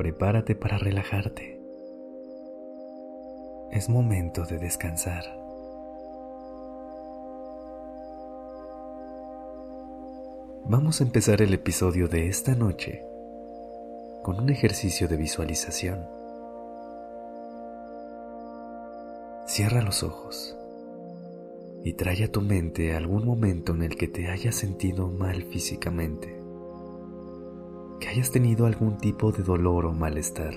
Prepárate para relajarte. Es momento de descansar. Vamos a empezar el episodio de esta noche con un ejercicio de visualización. Cierra los ojos y trae a tu mente algún momento en el que te hayas sentido mal físicamente, hayas tenido algún tipo de dolor o malestar.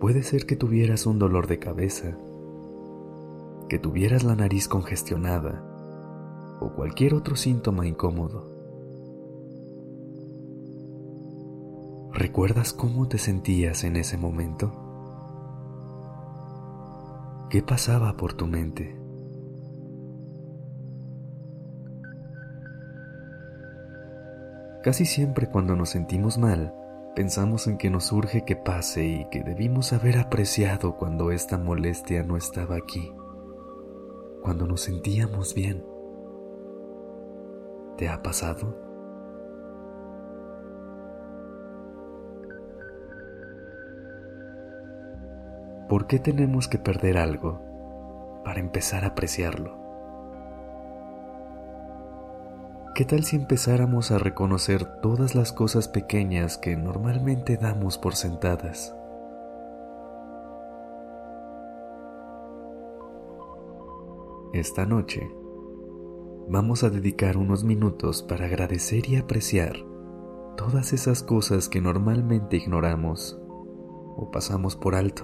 Puede ser que tuvieras un dolor de cabeza, que tuvieras la nariz congestionada o cualquier otro síntoma incómodo. ¿Recuerdas cómo te sentías en ese momento? ¿Qué pasaba por tu mente? Casi siempre cuando nos sentimos mal, pensamos en que nos urge que pase y que debimos haber apreciado cuando esta molestia no estaba aquí, cuando nos sentíamos bien. ¿Te ha pasado? ¿Por qué tenemos que perder algo para empezar a apreciarlo? ¿Qué tal si empezáramos a reconocer todas las cosas pequeñas que normalmente damos por sentadas? Esta noche vamos a dedicar unos minutos para agradecer y apreciar todas esas cosas que normalmente ignoramos o pasamos por alto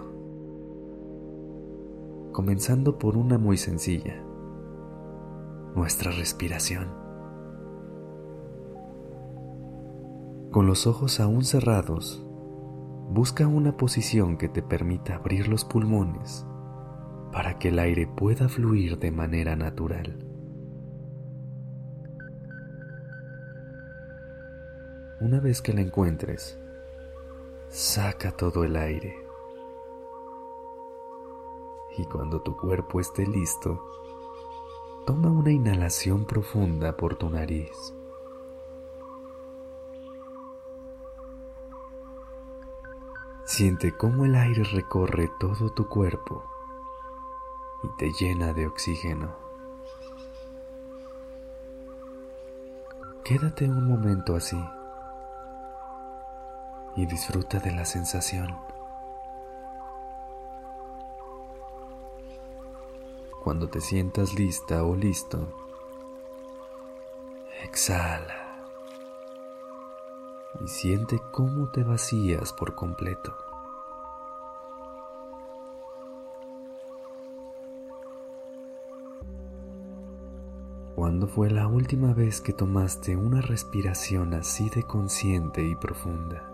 comenzando por una muy sencilla, nuestra respiración. Con los ojos aún cerrados, busca una posición que te permita abrir los pulmones para que el aire pueda fluir de manera natural. Una vez que la encuentres, saca todo el aire y cuando tu cuerpo esté listo, toma una inhalación profunda por tu nariz. Siente cómo el aire recorre todo tu cuerpo y te llena de oxígeno. Quédate un momento así y disfruta de la sensación. Cuando te sientas lista o listo, exhala y siente cómo te vacías por completo. ¿Cuándo fue la última vez que tomaste una respiración así de consciente y profunda?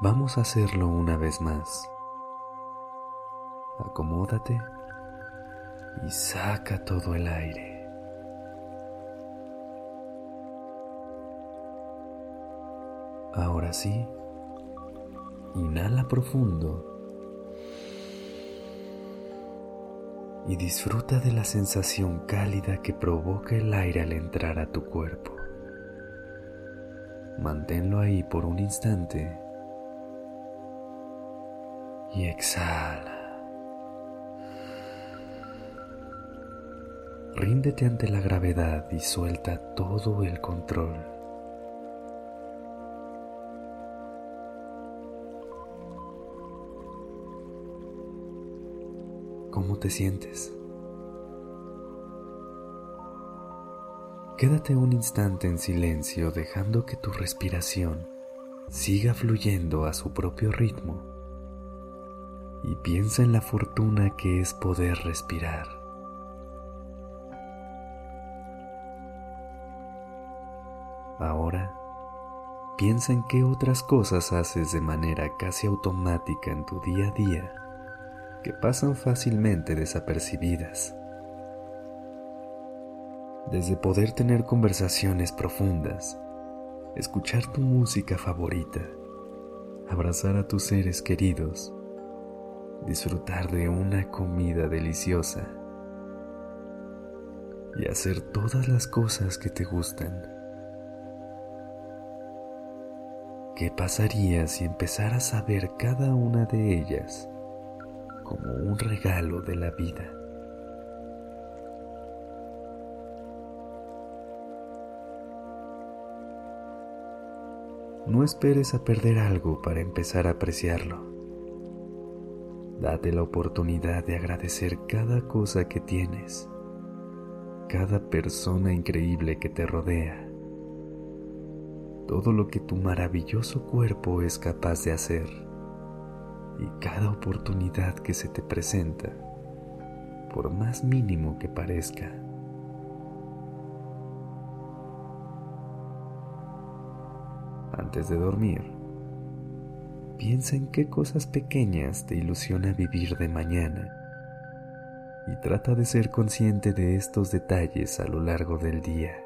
Vamos a hacerlo una vez más. Acomódate y saca todo el aire. Ahora sí, inhala profundo y disfruta de la sensación cálida que provoca el aire al entrar a tu cuerpo. Manténlo ahí por un instante y exhala. Ríndete ante la gravedad y suelta todo el control. ¿Cómo te sientes? Quédate un instante en silencio dejando que tu respiración siga fluyendo a su propio ritmo y piensa en la fortuna que es poder respirar. Ahora, piensa en qué otras cosas haces de manera casi automática en tu día a día que pasan fácilmente desapercibidas. Desde poder tener conversaciones profundas, escuchar tu música favorita, abrazar a tus seres queridos, disfrutar de una comida deliciosa y hacer todas las cosas que te gustan. ¿Qué pasaría si empezaras a ver cada una de ellas como un regalo de la vida? No esperes a perder algo para empezar a apreciarlo. Date la oportunidad de agradecer cada cosa que tienes, cada persona increíble que te rodea, todo lo que tu maravilloso cuerpo es capaz de hacer y cada oportunidad que se te presenta, por más mínimo que parezca. Antes de dormir, Piensa en qué cosas pequeñas te ilusiona vivir de mañana y trata de ser consciente de estos detalles a lo largo del día.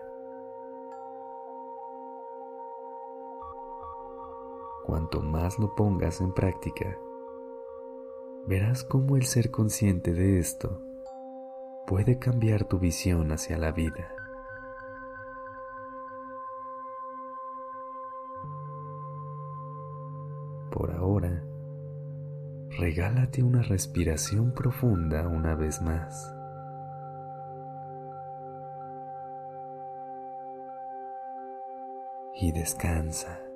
Cuanto más lo pongas en práctica, verás cómo el ser consciente de esto puede cambiar tu visión hacia la vida. Por ahora, regálate una respiración profunda una vez más. Y descansa.